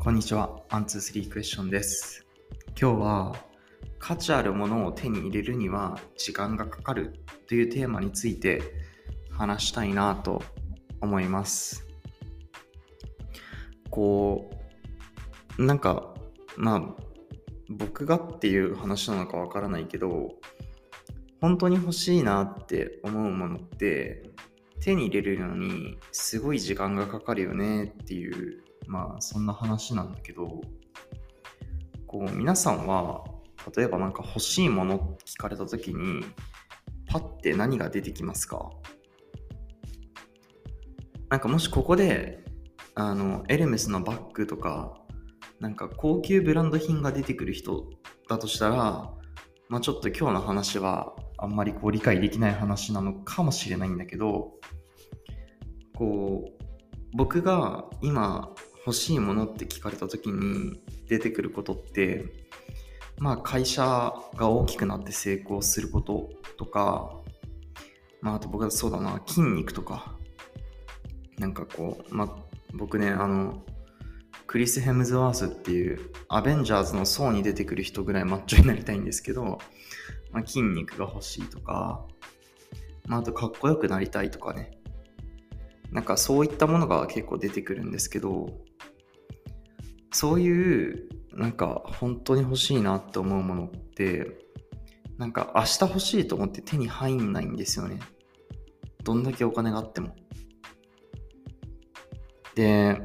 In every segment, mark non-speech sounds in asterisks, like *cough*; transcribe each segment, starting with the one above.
こんにちは。アンツースリークエスチョンです。今日は価値あるものを手に入れるには時間がかかるというテーマについて話したいなと思います。こう、なんか、まあ、僕がっていう話なのかわからないけど、本当に欲しいなって思うものって手に入れるのにすごい時間がかかるよねっていうまあそんな話なんだけどこう皆さんは例えばなんか欲しいもの聞かれた時にパッて何が出てきますか？なんかもしここであのエルメスのバッグとかなんか高級ブランド品が出てくる人だとしたらまあちょっと今日の話はあんまりこう理解できない話なのかもしれないんだけどこう僕が今欲しいものって聞かれた時に出てくることってまあ会社が大きくなって成功することとかまああと僕はそうだな筋肉とかなんかこうまあ僕ねあのクリス・ヘムズワースっていうアベンジャーズの層に出てくる人ぐらいマッチョになりたいんですけど、まあ、筋肉が欲しいとか、まあ、あとかっこよくなりたいとかね。なんかそういったものが結構出てくるんですけどそういうなんか本当に欲しいなって思うものってなんか明日欲しいと思って手に入んないんですよね。どんだけお金があっても。で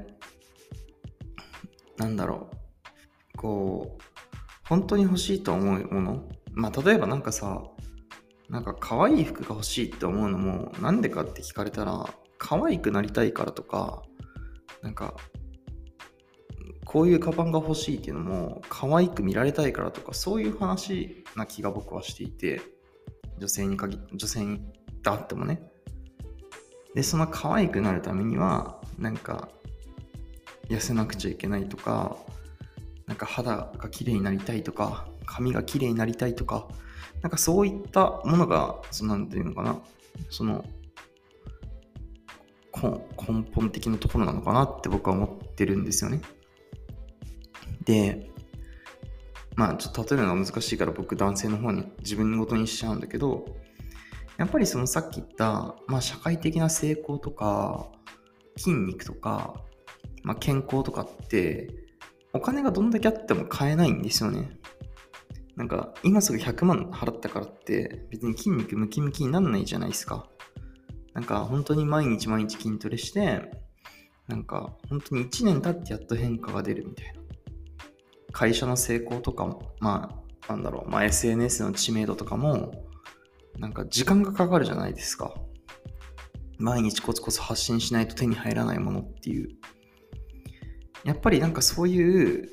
なんだろう。こう本当に欲しいと思うもの。まあ例えばなんかさなんか可愛い服が欲しいって思うのもなんでかって聞かれたら可愛くなりたいからとかなんかこういうカバンが欲しいっていうのも可愛く見られたいからとかそういう話な気が僕はしていて女性に限女性にだってもね。でその可愛くなるためにはなんか痩せなくちゃいけないとかなんか肌が綺麗になりたいとか髪が綺麗になりたいとかなんかそういったものがそのなんていうのかなその根本的なところなのかなって僕は思ってるんですよねでまあちょっと例えるのは難しいから僕男性の方に自分ごとにしちゃうんだけどやっぱりそのさっき言った、まあ、社会的な成功とか筋肉とかまあ、健康とかってお金がどんだけあっても買えないんですよね。なんか今すぐ100万払ったからって別に筋肉ムキムキになんないじゃないですか。なんか本当に毎日毎日筋トレしてなんか本当に1年経ってやっと変化が出るみたいな。会社の成功とかもまあなんだろう、まあ、SNS の知名度とかもなんか時間がかかるじゃないですか。毎日コツコツ発信しないと手に入らないものっていう。やっぱりなんかそういう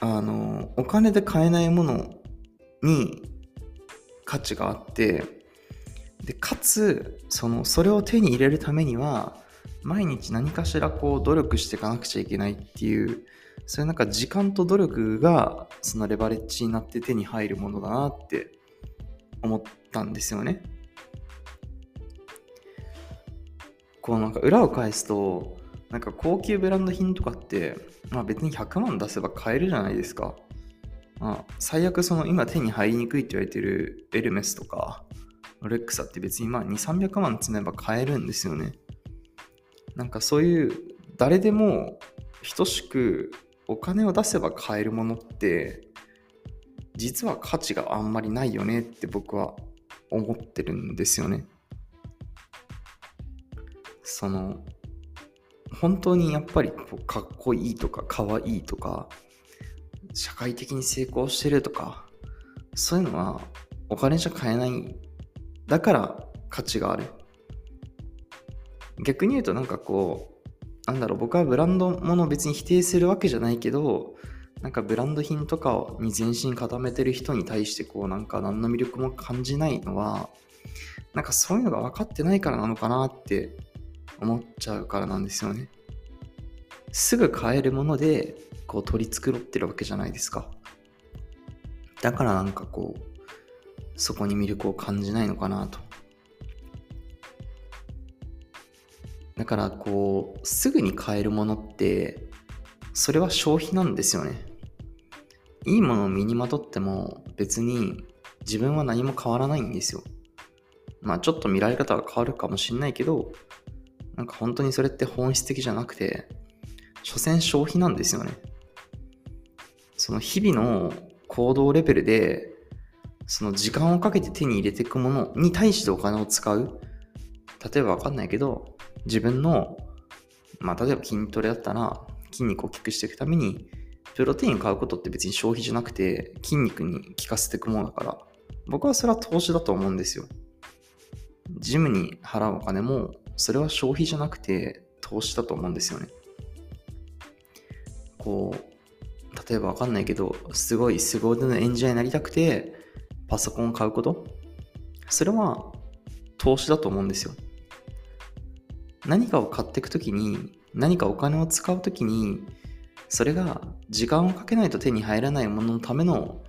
あのお金で買えないものに価値があってでかつそのそれを手に入れるためには毎日何かしらこう努力していかなくちゃいけないっていうそういうなんか時間と努力がそのレバレッジになって手に入るものだなって思ったんですよね。こうなんか裏を返すとなんか高級ブランド品とかって、まあ別に100万出せば買えるじゃないですか。まあ最悪その今手に入りにくいって言われてるエルメスとか、レックサって別にまあ2、300万積めば買えるんですよね。なんかそういう誰でも等しくお金を出せば買えるものって実は価値があんまりないよねって僕は思ってるんですよね。その本当にやっぱりかっこいいとかかわいいとか社会的に成功してるとかそういうのはお金じゃ買えないだから価値がある逆に言うとなんかこうなんだろう僕はブランドものを別に否定するわけじゃないけどなんかブランド品とかに全身固めてる人に対してこうなんか何の魅力も感じないのはなんかそういうのが分かってないからなのかなって思っちゃうからなんですよね。すぐ買えるものでこう取り繕ってるわけじゃないですか。だからなんかこうそこに魅力を感じないのかなと。だからこうすぐに買えるものってそれは消費なんですよね。いいものを身にまとっても別に自分は何も変わらないんですよ。まあちょっと見られ方が変わるかもしんないけど、なんか本当にそれって本質的じゃなくて、所詮消費なんですよね。その日々の行動レベルで、その時間をかけて手に入れていくものに対してお金を使う。例えばわかんないけど、自分の、まあ例えば筋トレだったら、筋肉を大きくしていくために、プロテイン買うことって別に消費じゃなくて、筋肉に効かせていくものだから、僕はそれは投資だと思うんですよ。ジムに払うお金も、それは消費じゃなくて投資だと思うんですよね。こう、例えばわかんないけど、すごい凄腕のエンジニアになりたくて、パソコンを買うこと？それは投資だと思うんですよ。何かを買っていくときに、何かお金を使うときに、それが時間をかけないと手に入らないもののための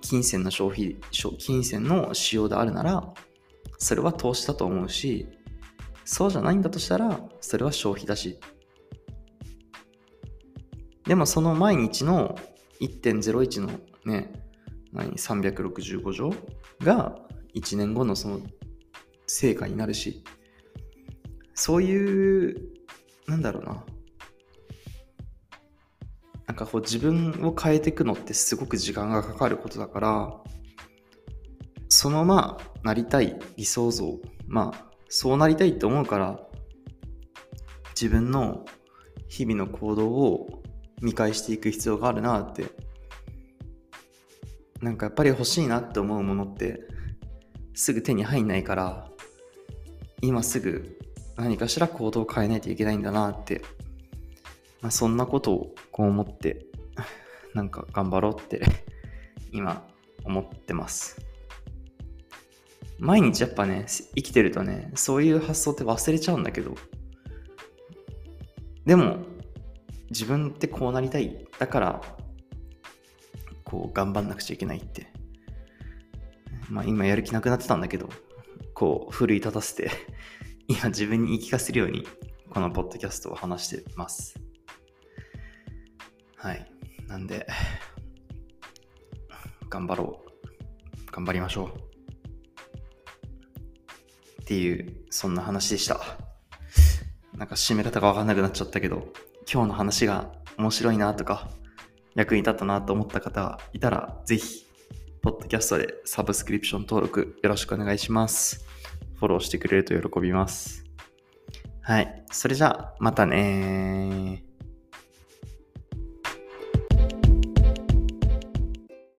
金銭の消費、金銭の使用であるなら、それは投資だと思うし、そうじゃないんだとしたら、それは消費だし。でもその毎日の1.01のね、何、365乗が1年後のその成果になるし、そういう、なんだろうな。なんかこう自分を変えていくのってすごく時間がかかることだから、そのまあ、なりたい理想像、まあ、そうなりたいと思うから、自分の日々の行動を見返していく必要があるなって。なんかやっぱり欲しいなって思うものって、すぐ手に入んないから、今すぐ何かしら行動を変えないといけないんだなってまあ、そんなことをこう思って、なんか頑張ろうって今思ってます。毎日やっぱね、生きてるとね、そういう発想って忘れちゃうんだけど、でも、自分ってこうなりたい。だから、こう頑張んなくちゃいけないって。まあ今やる気なくなってたんだけど、こう奮い立たせて *laughs* 今自分に言い聞かせるように、このポッドキャストを話してます。はい。なんで、頑張ろう。頑張りましょう。っていう、そんな話でした。なんか締め方がわかんなくなっちゃったけど、今日の話が面白いなとか、役に立ったなと思った方がいたら、ぜひ、ポッドキャストでサブスクリプション登録よろしくお願いします。フォローしてくれると喜びます。はい。それじゃあ、またね